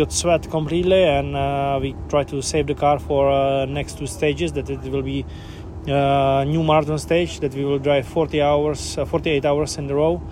Got sweat completely, and uh, we try to save the car for uh, next two stages. That it will be uh, new marathon stage that we will drive 40 hours, uh, 48 hours in a row.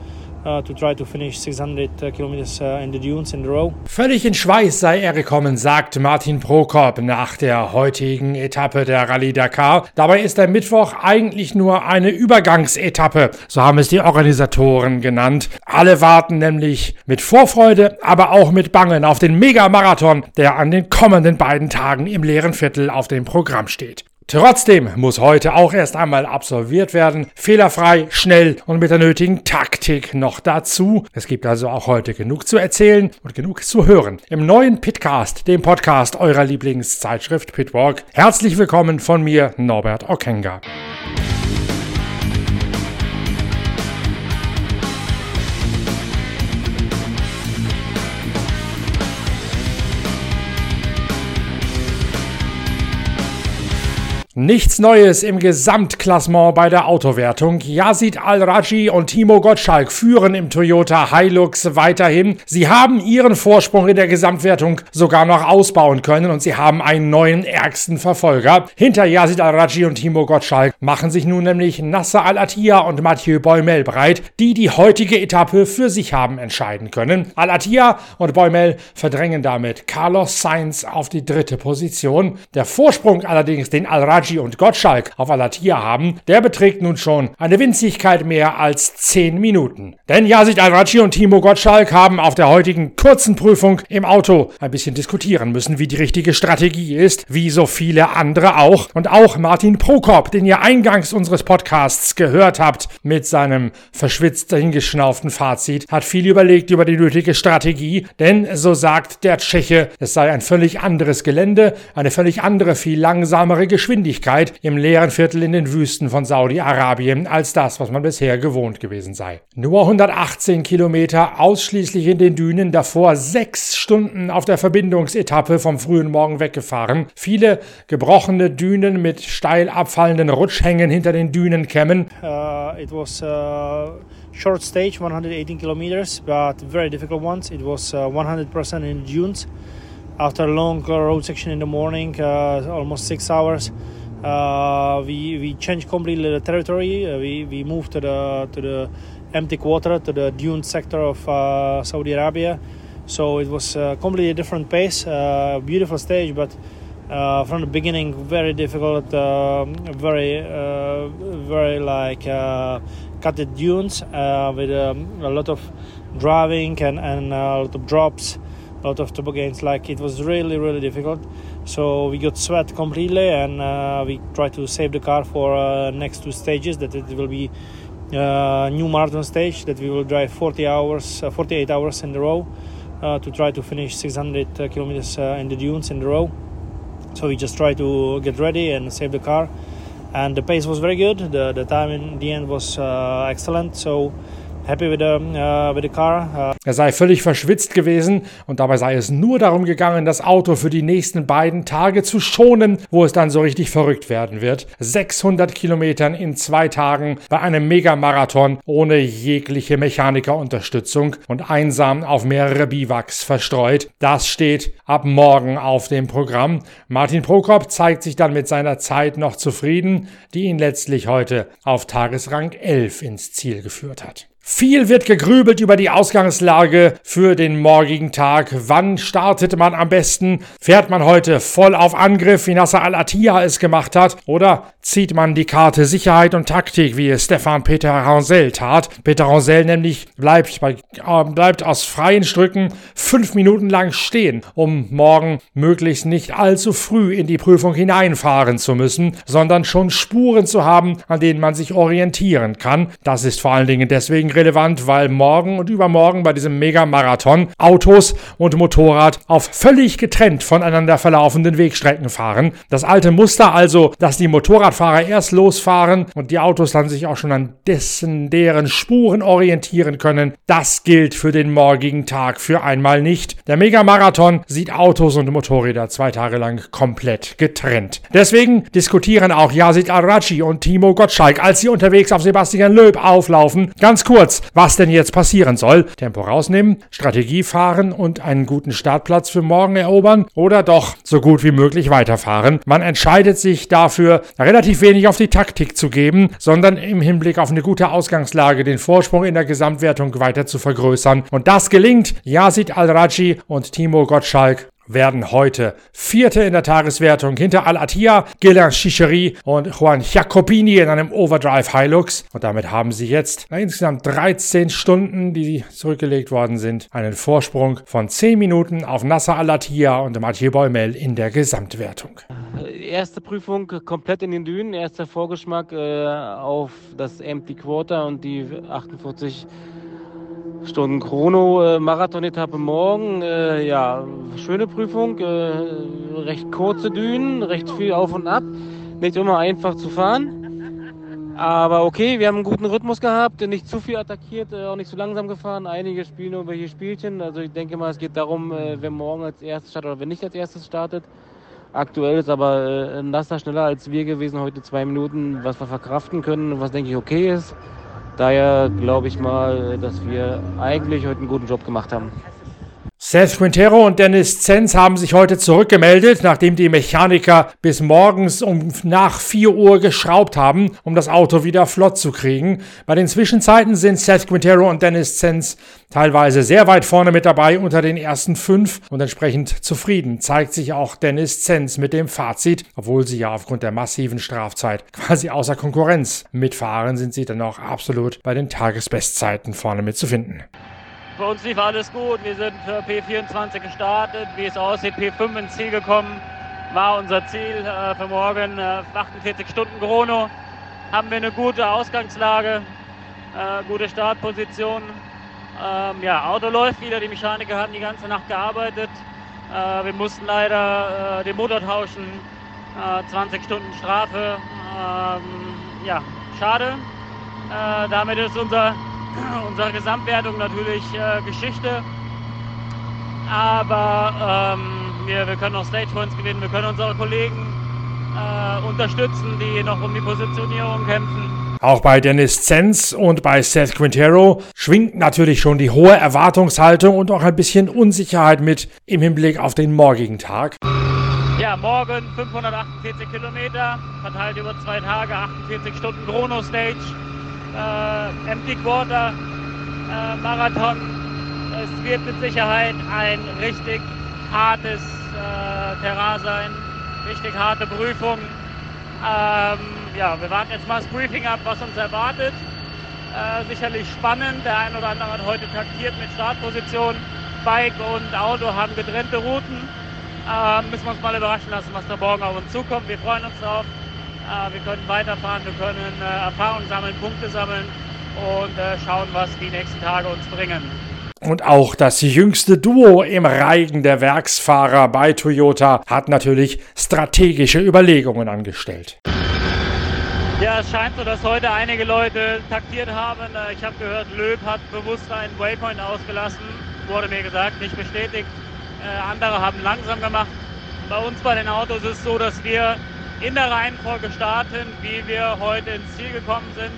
Uh, to try to finish 600 uh, kilometers uh, in the dunes in a row. Völlig in Schweiß sei er gekommen, sagt Martin Prokop nach der heutigen Etappe der Rallye Dakar. Dabei ist der Mittwoch eigentlich nur eine Übergangsetappe, so haben es die Organisatoren genannt. Alle warten nämlich mit Vorfreude, aber auch mit Bangen auf den Megamarathon, der an den kommenden beiden Tagen im leeren Viertel auf dem Programm steht. Trotzdem muss heute auch erst einmal absolviert werden. Fehlerfrei, schnell und mit der nötigen Taktik noch dazu. Es gibt also auch heute genug zu erzählen und genug zu hören. Im neuen Pitcast, dem Podcast eurer Lieblingszeitschrift Pitwalk. Herzlich willkommen von mir, Norbert Okenga. Nichts Neues im Gesamtklassement bei der Autowertung. Yazid Al-Raji und Timo Gottschalk führen im Toyota Hilux weiterhin. Sie haben ihren Vorsprung in der Gesamtwertung sogar noch ausbauen können und sie haben einen neuen ärgsten Verfolger. Hinter Yazid Al-Raji und Timo Gottschalk machen sich nun nämlich Nasser Al-Attiyah und Mathieu Boymel breit, die die heutige Etappe für sich haben entscheiden können. Al-Attiyah und Boymel verdrängen damit Carlos Sainz auf die dritte Position. Der Vorsprung allerdings, den Al-Raji Bacci und Gottschalk auf Alatia haben, der beträgt nun schon eine Winzigkeit mehr als 10 Minuten. Denn Yasid Al-Raji und Timo Gottschalk haben auf der heutigen kurzen Prüfung im Auto ein bisschen diskutieren müssen, wie die richtige Strategie ist, wie so viele andere auch. Und auch Martin Prokop, den ihr eingangs unseres Podcasts gehört habt, mit seinem verschwitzt hingeschnauften Fazit, hat viel überlegt über die nötige Strategie, denn so sagt der Tscheche, es sei ein völlig anderes Gelände, eine völlig andere, viel langsamere Geschwindigkeit Geschwindigkeit im leeren Viertel in den Wüsten von Saudi-Arabien als das, was man bisher gewohnt gewesen sei. Nur 118 Kilometer ausschließlich in den Dünen, davor sechs Stunden auf der Verbindungsetappe vom frühen Morgen weggefahren. Viele gebrochene Dünen mit steil abfallenden Rutschhängen hinter den Dünenkämmen. Uh, it was uh short stage 118 kilometers but very difficult ones it was uh, 100% in dunes after a long road section in the morning uh, almost six hours uh, we we changed completely the territory. Uh, we we moved to the to the empty quarter to the dune sector of uh, Saudi Arabia. So it was a completely different pace. Uh, beautiful stage, but uh, from the beginning very difficult. Um, very uh, very like cutted dunes with um, a lot of driving and and a lot of drops, a lot of toboggans. Like it was really really difficult. So we got sweat completely, and uh, we try to save the car for uh, next two stages. That it will be uh, new marathon stage that we will drive 40 hours, uh, 48 hours in a row uh, to try to finish 600 uh, kilometers in the dunes in a row. So we just try to get ready and save the car, and the pace was very good. The the time in the end was excellent. So happy with the, uh, with the car. Uh er sei völlig verschwitzt gewesen und dabei sei es nur darum gegangen, das Auto für die nächsten beiden Tage zu schonen, wo es dann so richtig verrückt werden wird. 600 Kilometern in zwei Tagen bei einem Megamarathon ohne jegliche Mechanikerunterstützung und einsam auf mehrere Biwaks verstreut. Das steht ab morgen auf dem Programm. Martin Prokop zeigt sich dann mit seiner Zeit noch zufrieden, die ihn letztlich heute auf Tagesrang 11 ins Ziel geführt hat. Viel wird gegrübelt über die Ausgangslage für den morgigen Tag. Wann startet man am besten? Fährt man heute voll auf Angriff, wie Nasser Al-Attiyah es gemacht hat? Oder zieht man die Karte Sicherheit und Taktik, wie es Stefan Peter Ransel tat? Peter Ransel nämlich bleibt, bei, äh, bleibt aus freien Stücken fünf Minuten lang stehen, um morgen möglichst nicht allzu früh in die Prüfung hineinfahren zu müssen, sondern schon Spuren zu haben, an denen man sich orientieren kann. Das ist vor allen Dingen deswegen relevant, weil morgen und übermorgen bei diesem Mega-Marathon Autos und Motorrad auf völlig getrennt voneinander verlaufenden Wegstrecken fahren. Das alte Muster also, dass die Motorradfahrer erst losfahren und die Autos dann sich auch schon an dessen, deren Spuren orientieren können, das gilt für den morgigen Tag für einmal nicht. Der Mega-Marathon sieht Autos und Motorräder zwei Tage lang komplett getrennt. Deswegen diskutieren auch Yazid Arachi und Timo Gottschalk, als sie unterwegs auf Sebastian Löb auflaufen, ganz kurz kurz, was denn jetzt passieren soll. Tempo rausnehmen, Strategie fahren und einen guten Startplatz für morgen erobern oder doch so gut wie möglich weiterfahren. Man entscheidet sich dafür, relativ wenig auf die Taktik zu geben, sondern im Hinblick auf eine gute Ausgangslage den Vorsprung in der Gesamtwertung weiter zu vergrößern. Und das gelingt Yazid Al-Raji und Timo Gottschalk werden heute Vierte in der Tageswertung hinter Al-Attiyah, Gilles Chichery und Juan Jacopini in einem Overdrive Hilux. Und damit haben sie jetzt nach insgesamt 13 Stunden, die zurückgelegt worden sind, einen Vorsprung von 10 Minuten auf Nasser Al-Attiyah und Mathieu Boimel in der Gesamtwertung. Erste Prüfung komplett in den Dünen, erster Vorgeschmack äh, auf das Empty Quarter und die 48 Stunden Chrono-Marathon-Etappe morgen. Äh, ja, schöne Prüfung, äh, recht kurze Dünen, recht viel auf und ab. Nicht immer einfach zu fahren. Aber okay, wir haben einen guten Rhythmus gehabt, nicht zu viel attackiert, äh, auch nicht zu langsam gefahren. Einige spielen nur welche Spielchen. Also ich denke mal, es geht darum, wer morgen als erstes startet oder wer nicht als erstes startet. Aktuell ist aber äh, Nasser schneller als wir gewesen, heute zwei Minuten, was wir verkraften können, was denke ich okay ist. Daher glaube ich mal, dass wir eigentlich heute einen guten Job gemacht haben. Seth Quintero und Dennis Zenz haben sich heute zurückgemeldet, nachdem die Mechaniker bis morgens um nach 4 Uhr geschraubt haben, um das Auto wieder flott zu kriegen. Bei den Zwischenzeiten sind Seth Quintero und Dennis Zenz teilweise sehr weit vorne mit dabei unter den ersten fünf und entsprechend zufrieden zeigt sich auch Dennis Zenz mit dem Fazit, obwohl sie ja aufgrund der massiven Strafzeit quasi außer Konkurrenz mitfahren, sind sie dann auch absolut bei den Tagesbestzeiten vorne mitzufinden. Bei uns lief alles gut. Wir sind für P24 gestartet. Wie es aussieht, P5 ins Ziel gekommen. War unser Ziel äh, für morgen. Äh, 48 Stunden Chrono. Haben wir eine gute Ausgangslage, äh, gute Startposition. Ähm, ja, Auto läuft wieder. Die Mechaniker haben die ganze Nacht gearbeitet. Äh, wir mussten leider äh, den Motor tauschen. 20 äh, Stunden Strafe. Ähm, ja, schade. damit ist unser unsere Gesamtwertung natürlich äh, Geschichte. Aber ähm, wir, wir können auch Stage Points gewinnen, wir können unsere Kollegen äh, unterstützen, die noch um die Positionierung kämpfen. Auch bei Dennis Zenz und bei Seth Quintero schwingt natürlich schon die hohe Erwartungshaltung und auch ein bisschen Unsicherheit mit im Hinblick auf den morgigen Tag. Ja, morgen 548 Kilometer, verteilt über zwei Tage, 48 Stunden Chrono Stage äh, Empty Quarter äh, Marathon. Es wird mit Sicherheit ein richtig hartes äh, Terrain sein, richtig harte Prüfung. Ähm, ja, wir warten jetzt mal das Briefing ab, was uns erwartet. Äh, sicherlich spannend. Der ein oder andere hat heute taktiert mit Startposition. Bike und Auto haben getrennte Routen. Äh, müssen wir uns mal überraschen lassen, was da morgen auf uns zukommt. Wir freuen uns drauf. Äh, wir können weiterfahren, wir können äh, Erfahrung sammeln, Punkte sammeln und äh, schauen, was die nächsten Tage uns bringen. Und auch das jüngste Duo im Reigen der Werksfahrer bei Toyota hat natürlich strategische Überlegungen angestellt. Ja, es scheint so, dass heute einige Leute taktiert haben. Ich habe gehört, Löb hat bewusst einen Waypoint ausgelassen, wurde mir gesagt, nicht bestätigt. Andere haben langsam gemacht. Bei uns bei den Autos ist es so, dass wir in der Reihenfolge starten, wie wir heute ins Ziel gekommen sind.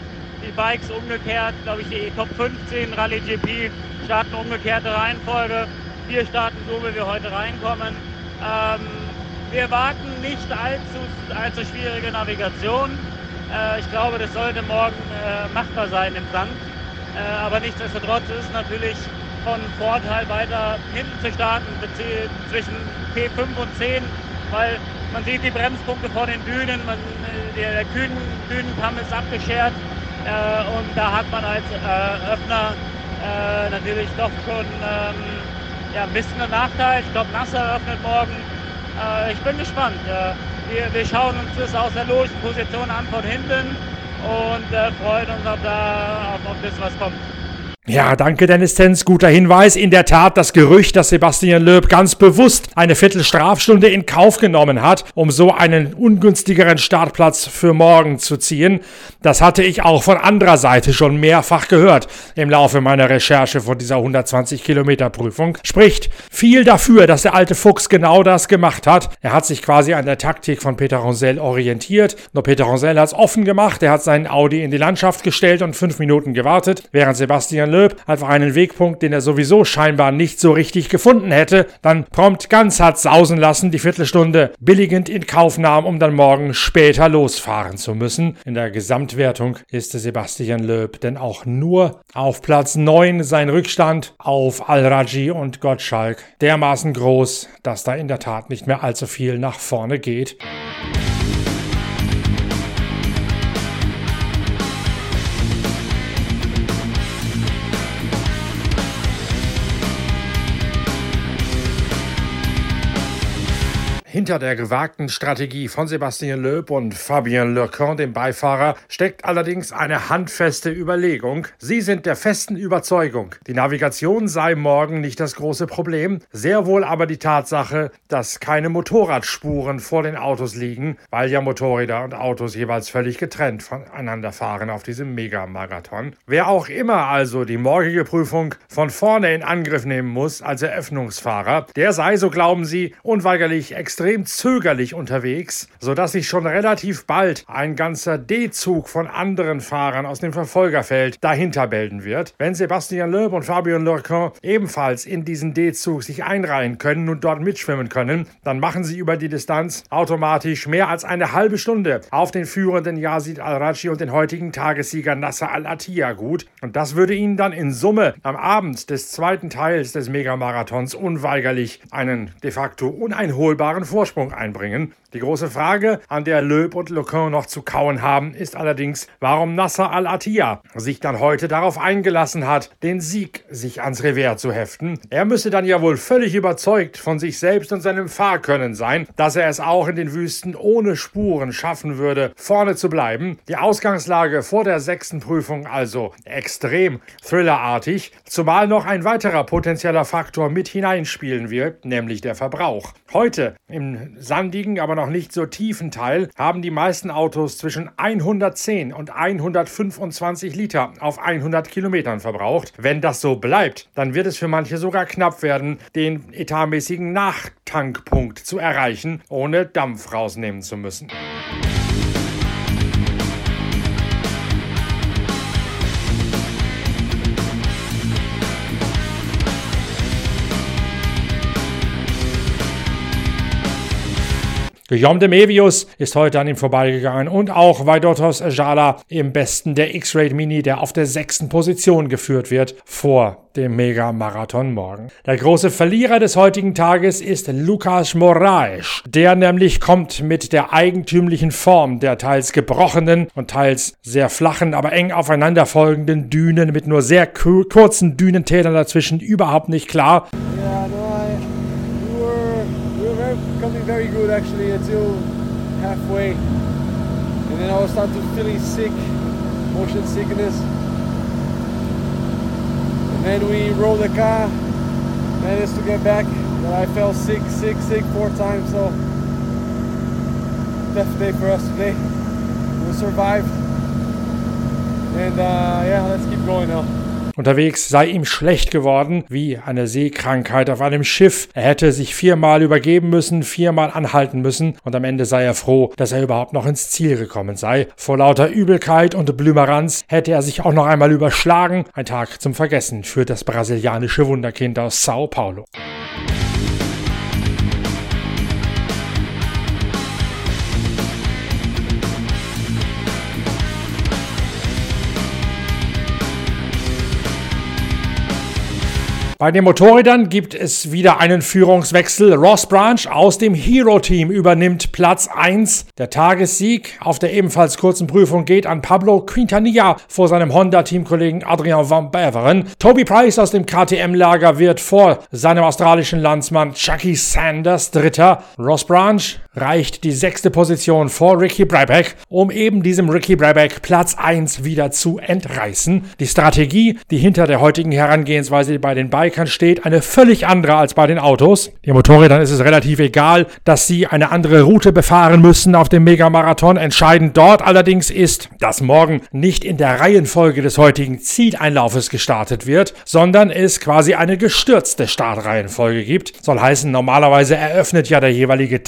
Die Bikes umgekehrt, glaube ich, die Top 15 Rallye GP starten umgekehrte Reihenfolge. Wir starten so, wie wir heute reinkommen. Ähm, wir warten nicht allzu, allzu schwierige Navigation. Äh, ich glaube, das sollte morgen äh, machbar sein im Sand. Äh, aber nichtsdestotrotz ist natürlich von Vorteil, weiter hinten zu starten, zwischen P5 und 10, weil man sieht die Bremspunkte vor den Dünen, man, äh, der, der Kühn, Dünenkamm ist abgeschert äh, und da hat man als äh, Öffner äh, natürlich doch schon ähm, ja, ein bisschen einen Nachteil. Ich glaube, Nasser öffnet morgen. Äh, ich bin gespannt. Äh, wir, wir, schauen uns das aus der logischen Position an von hinten und freuen uns auf, da, auf, auf das, was kommt. Ja, danke Dennis Tenz, guter Hinweis. In der Tat das Gerücht, dass Sebastian Loeb ganz bewusst eine Viertelstrafstunde in Kauf genommen hat, um so einen ungünstigeren Startplatz für morgen zu ziehen. Das hatte ich auch von anderer Seite schon mehrfach gehört im Laufe meiner Recherche von dieser 120 Kilometer Prüfung. Spricht viel dafür, dass der alte Fuchs genau das gemacht hat. Er hat sich quasi an der Taktik von Peter Ronsell orientiert. Nur Peter Ronsell hat es offen gemacht. Er hat seinen Audi in die Landschaft gestellt und fünf Minuten gewartet, während Sebastian Löb einfach einen Wegpunkt, den er sowieso scheinbar nicht so richtig gefunden hätte, dann prompt ganz hat sausen lassen, die Viertelstunde billigend in Kauf nahm, um dann morgen später losfahren zu müssen. In der Gesamtwertung ist Sebastian Löb denn auch nur auf Platz 9 sein Rückstand auf Al-Raji und Gottschalk dermaßen groß, dass da in der Tat nicht mehr allzu viel nach vorne geht. Hinter der gewagten Strategie von Sebastian Loeb und Fabien Lecon, dem Beifahrer, steckt allerdings eine handfeste Überlegung. Sie sind der festen Überzeugung, die Navigation sei morgen nicht das große Problem, sehr wohl aber die Tatsache, dass keine Motorradspuren vor den Autos liegen, weil ja Motorräder und Autos jeweils völlig getrennt voneinander fahren auf diesem Megamarathon. Wer auch immer also die morgige Prüfung von vorne in Angriff nehmen muss als Eröffnungsfahrer, der sei, so glauben sie, unweigerlich extrem extrem zögerlich unterwegs, sodass sich schon relativ bald ein ganzer D-Zug von anderen Fahrern aus dem Verfolgerfeld dahinter bilden wird. Wenn Sebastian Loeb und Fabien Lurquin ebenfalls in diesen D-Zug sich einreihen können und dort mitschwimmen können, dann machen sie über die Distanz automatisch mehr als eine halbe Stunde auf den führenden Yazid Al-Raji und den heutigen Tagessieger Nasser Al-Attiyah gut. Und das würde ihnen dann in Summe am Abend des zweiten Teils des Megamarathons unweigerlich einen de facto uneinholbaren Vorsprung einbringen. Die große Frage, an der Loeb und Lecoq noch zu kauen haben, ist allerdings, warum Nasser al-Attiyah sich dann heute darauf eingelassen hat, den Sieg sich ans Revers zu heften. Er müsse dann ja wohl völlig überzeugt von sich selbst und seinem Fahrkönnen sein, dass er es auch in den Wüsten ohne Spuren schaffen würde, vorne zu bleiben. Die Ausgangslage vor der sechsten Prüfung also extrem thrillerartig, zumal noch ein weiterer potenzieller Faktor mit hineinspielen wird, nämlich der Verbrauch. Heute im sandigen, aber noch nicht so tiefen Teil haben die meisten Autos zwischen 110 und 125 Liter auf 100 Kilometern verbraucht. Wenn das so bleibt, dann wird es für manche sogar knapp werden, den etatmäßigen Nachtankpunkt zu erreichen, ohne Dampf rausnehmen zu müssen. Guillaume de Mevius ist heute an ihm vorbeigegangen und auch Vaidotos Jala im Besten der X-Raid Mini, der auf der sechsten Position geführt wird, vor dem Mega-Marathon morgen. Der große Verlierer des heutigen Tages ist Lukas Moraes. Der nämlich kommt mit der eigentümlichen Form der teils gebrochenen und teils sehr flachen, aber eng aufeinanderfolgenden Dünen mit nur sehr kurzen Dünentälern dazwischen überhaupt nicht klar. Yeah, good actually until halfway. And then I was starting to feeling sick, motion sickness. And then we rolled the car, managed to get back. But I fell sick, sick, sick four times. So tough day for us today. We survived. And uh, yeah, let's keep going now. Unterwegs sei ihm schlecht geworden, wie eine Seekrankheit auf einem Schiff. Er hätte sich viermal übergeben müssen, viermal anhalten müssen und am Ende sei er froh, dass er überhaupt noch ins Ziel gekommen sei. Vor lauter Übelkeit und Blümeranz hätte er sich auch noch einmal überschlagen. Ein Tag zum Vergessen für das brasilianische Wunderkind aus Sao Paulo. Bei den Motorrädern gibt es wieder einen Führungswechsel. Ross Branch aus dem Hero-Team übernimmt Platz 1. Der Tagessieg auf der ebenfalls kurzen Prüfung geht an Pablo Quintanilla vor seinem Honda-Teamkollegen Adrian Van Beveren. Toby Price aus dem KTM-Lager wird vor seinem australischen Landsmann Chucky Sanders Dritter. Ross Branch reicht die sechste Position vor Ricky Brabeck, um eben diesem Ricky Brabeck Platz 1 wieder zu entreißen. Die Strategie, die hinter der heutigen Herangehensweise bei den Bikern steht, eine völlig andere als bei den Autos. Den Motorrädern ist es relativ egal, dass sie eine andere Route befahren müssen auf dem Megamarathon. Entscheidend dort allerdings ist, dass morgen nicht in der Reihenfolge des heutigen Zieleinlaufes gestartet wird, sondern es quasi eine gestürzte Startreihenfolge gibt. Soll heißen, normalerweise eröffnet ja der jeweilige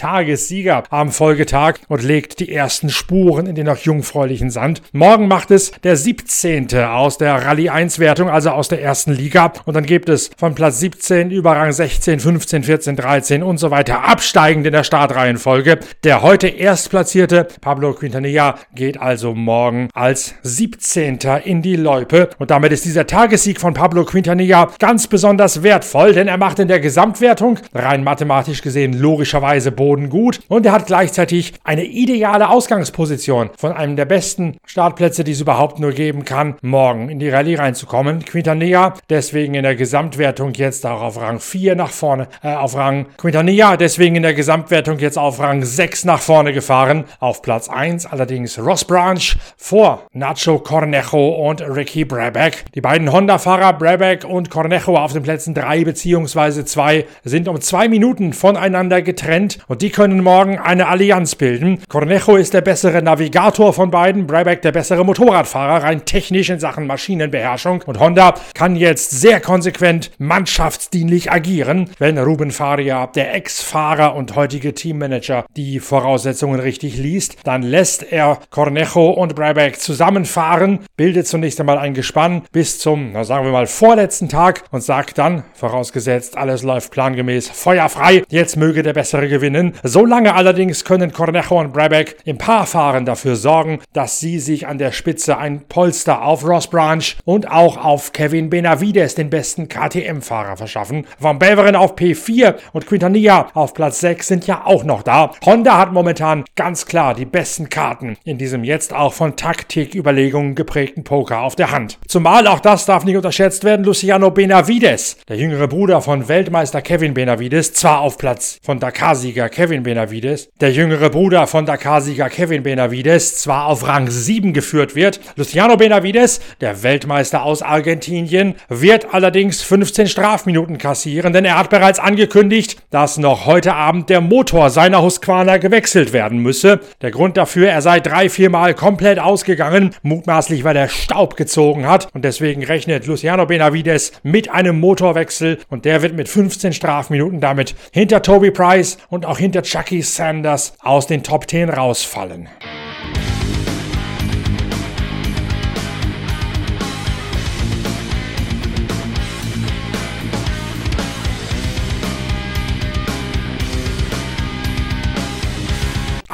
Tagessieger am Folgetag und legt die ersten Spuren in den noch jungfräulichen Sand. Morgen macht es der 17. aus der Rallye 1 Wertung, also aus der ersten Liga. Und dann gibt es von Platz 17 über Rang 16, 15, 14, 13 und so weiter absteigend in der Startreihenfolge. Der heute erstplatzierte Pablo Quintanilla geht also morgen als 17. in die Loipe. Und damit ist dieser Tagessieg von Pablo Quintanilla ganz besonders wertvoll, denn er macht in der Gesamtwertung rein mathematisch gesehen logischerweise Boden gut und er hat gleichzeitig eine ideale Ausgangsposition von einem der besten Startplätze, die es überhaupt nur geben kann, morgen in die Rallye reinzukommen. Quintanilla deswegen in der Gesamtwertung jetzt auch auf Rang 4 nach vorne, äh, auf Rang Quintanilla deswegen in der Gesamtwertung jetzt auf Rang 6 nach vorne gefahren. Auf Platz 1 allerdings Ross Branch vor Nacho Cornejo und Ricky Brabeck. Die beiden Honda-Fahrer Brabeck und Cornejo auf den Plätzen 3 bzw. 2 sind um zwei Minuten voneinander getrennt und die können morgen eine Allianz bilden. Cornejo ist der bessere Navigator von beiden, Brabeck der bessere Motorradfahrer, rein technisch in Sachen Maschinenbeherrschung und Honda kann jetzt sehr konsequent mannschaftsdienlich agieren, wenn Ruben Faria, der Ex-Fahrer und heutige Teammanager, die Voraussetzungen richtig liest. Dann lässt er Cornejo und Brabeck zusammenfahren, bildet zunächst einmal ein Gespann bis zum, na sagen wir mal, vorletzten Tag und sagt dann, vorausgesetzt alles läuft plangemäß, feuerfrei, jetzt möge der Bessere gewinnen. Solange allerdings können Cornejo und Brabeck im Paarfahren dafür sorgen, dass sie sich an der Spitze ein Polster auf Ross Branch und auch auf Kevin Benavides, den besten KTM-Fahrer, verschaffen. Van Beveren auf P4 und Quintanilla auf Platz 6 sind ja auch noch da. Honda hat momentan ganz klar die besten Karten in diesem jetzt auch von Taktiküberlegungen geprägten Poker auf der Hand. Zumal auch das darf nicht unterschätzt werden, Luciano Benavides, der jüngere Bruder von Weltmeister Kevin Benavides, zwar auf Platz von Dakar-Sieger Kevin Benavides, der jüngere Bruder von Dakar-Sieger Kevin Benavides, zwar auf Rang 7 geführt wird. Luciano Benavides, der Weltmeister aus Argentinien, wird allerdings 15 Strafminuten kassieren, denn er hat bereits angekündigt, dass noch heute Abend der Motor seiner Husqvarna gewechselt werden müsse. Der Grund dafür, er sei drei, vier Mal komplett ausgegangen, mutmaßlich weil er Staub gezogen hat und deswegen rechnet Luciano Benavides mit einem Motorwechsel und der wird mit 15 Strafminuten damit hinter Toby Price und auch hinter Chucky Sanders aus den Top 10 rausfallen.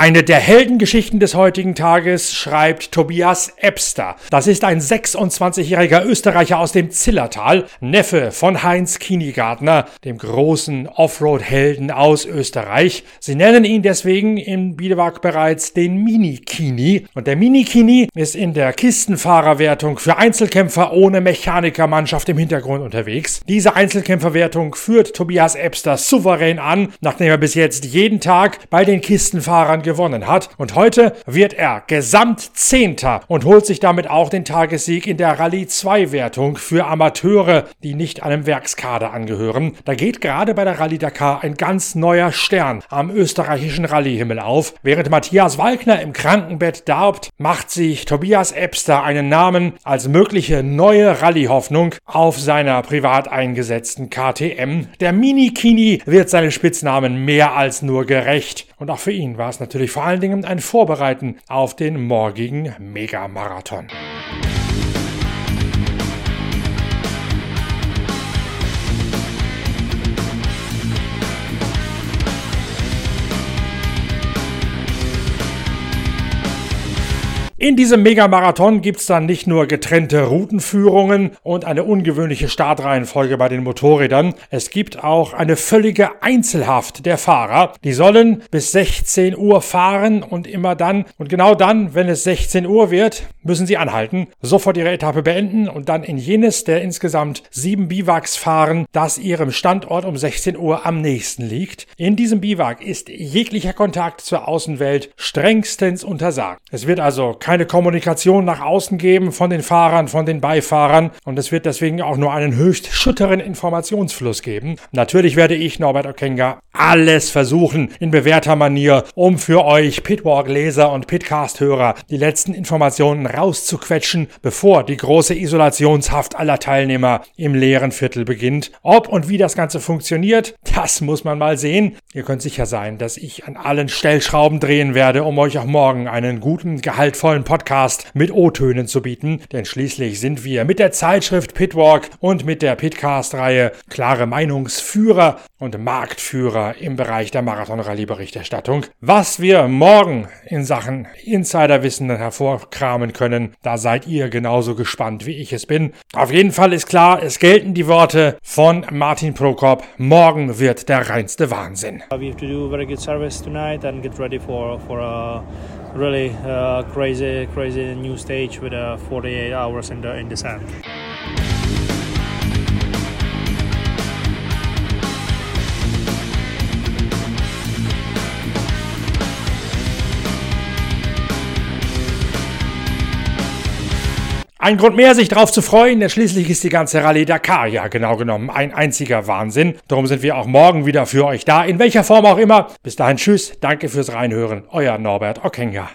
Eine der Heldengeschichten des heutigen Tages schreibt Tobias Ebster. Das ist ein 26-jähriger Österreicher aus dem Zillertal, Neffe von Heinz Kinigartner, dem großen Offroad-Helden aus Österreich. Sie nennen ihn deswegen in Biedewag bereits den Mini-Kini. Und der Mini-Kini ist in der Kistenfahrerwertung für Einzelkämpfer ohne Mechanikermannschaft im Hintergrund unterwegs. Diese Einzelkämpferwertung führt Tobias Ebster souverän an, nachdem er bis jetzt jeden Tag bei den Kistenfahrern gewonnen hat. Und heute wird er Gesamtzehnter und holt sich damit auch den Tagessieg in der Rallye 2 Wertung für Amateure, die nicht einem Werkskader angehören. Da geht gerade bei der Rallye Dakar ein ganz neuer Stern am österreichischen Rallyehimmel auf. Während Matthias Walkner im Krankenbett darbt, macht sich Tobias Ebster einen Namen als mögliche neue Rallye-Hoffnung auf seiner privat eingesetzten KTM. Der Mini-Kini wird seinem Spitznamen mehr als nur gerecht. Und auch für ihn war es natürlich vor allen Dingen ein Vorbereiten auf den morgigen Megamarathon. In diesem Megamarathon gibt's dann nicht nur getrennte Routenführungen und eine ungewöhnliche Startreihenfolge bei den Motorrädern, es gibt auch eine völlige Einzelhaft der Fahrer. Die sollen bis 16 Uhr fahren und immer dann und genau dann, wenn es 16 Uhr wird, müssen sie anhalten, sofort ihre Etappe beenden und dann in jenes der insgesamt sieben Biwaks fahren, das ihrem Standort um 16 Uhr am nächsten liegt. In diesem Biwak ist jeglicher Kontakt zur Außenwelt strengstens untersagt. Es wird also keine Kommunikation nach außen geben von den Fahrern, von den Beifahrern und es wird deswegen auch nur einen höchst schütteren Informationsfluss geben. Natürlich werde ich, Norbert Okenga, alles versuchen in bewährter Manier, um für euch Pitwalk-Leser und Pitcast-Hörer die letzten Informationen rauszuquetschen, bevor die große Isolationshaft aller Teilnehmer im leeren Viertel beginnt. Ob und wie das Ganze funktioniert, das muss man mal sehen. Ihr könnt sicher sein, dass ich an allen Stellschrauben drehen werde, um euch auch morgen einen guten, gehaltvollen Podcast mit O-Tönen zu bieten, denn schließlich sind wir mit der Zeitschrift Pitwalk und mit der Pitcast-Reihe klare Meinungsführer und Marktführer im Bereich der Marathon-Rallye-Berichterstattung. Was wir morgen in Sachen Insiderwissen hervorkramen können, da seid ihr genauso gespannt, wie ich es bin. Auf jeden Fall ist klar, es gelten die Worte von Martin Prokop. Morgen wird der reinste Wahnsinn. We have to do very good service tonight and get ready for for a really uh, crazy crazy new stage with uh, 48 hours in the in the sand. Ein Grund mehr, sich darauf zu freuen, denn schließlich ist die ganze Rallye Dakar ja genau genommen ein einziger Wahnsinn. Darum sind wir auch morgen wieder für euch da, in welcher Form auch immer. Bis dahin, tschüss, danke fürs Reinhören, euer Norbert Okenga.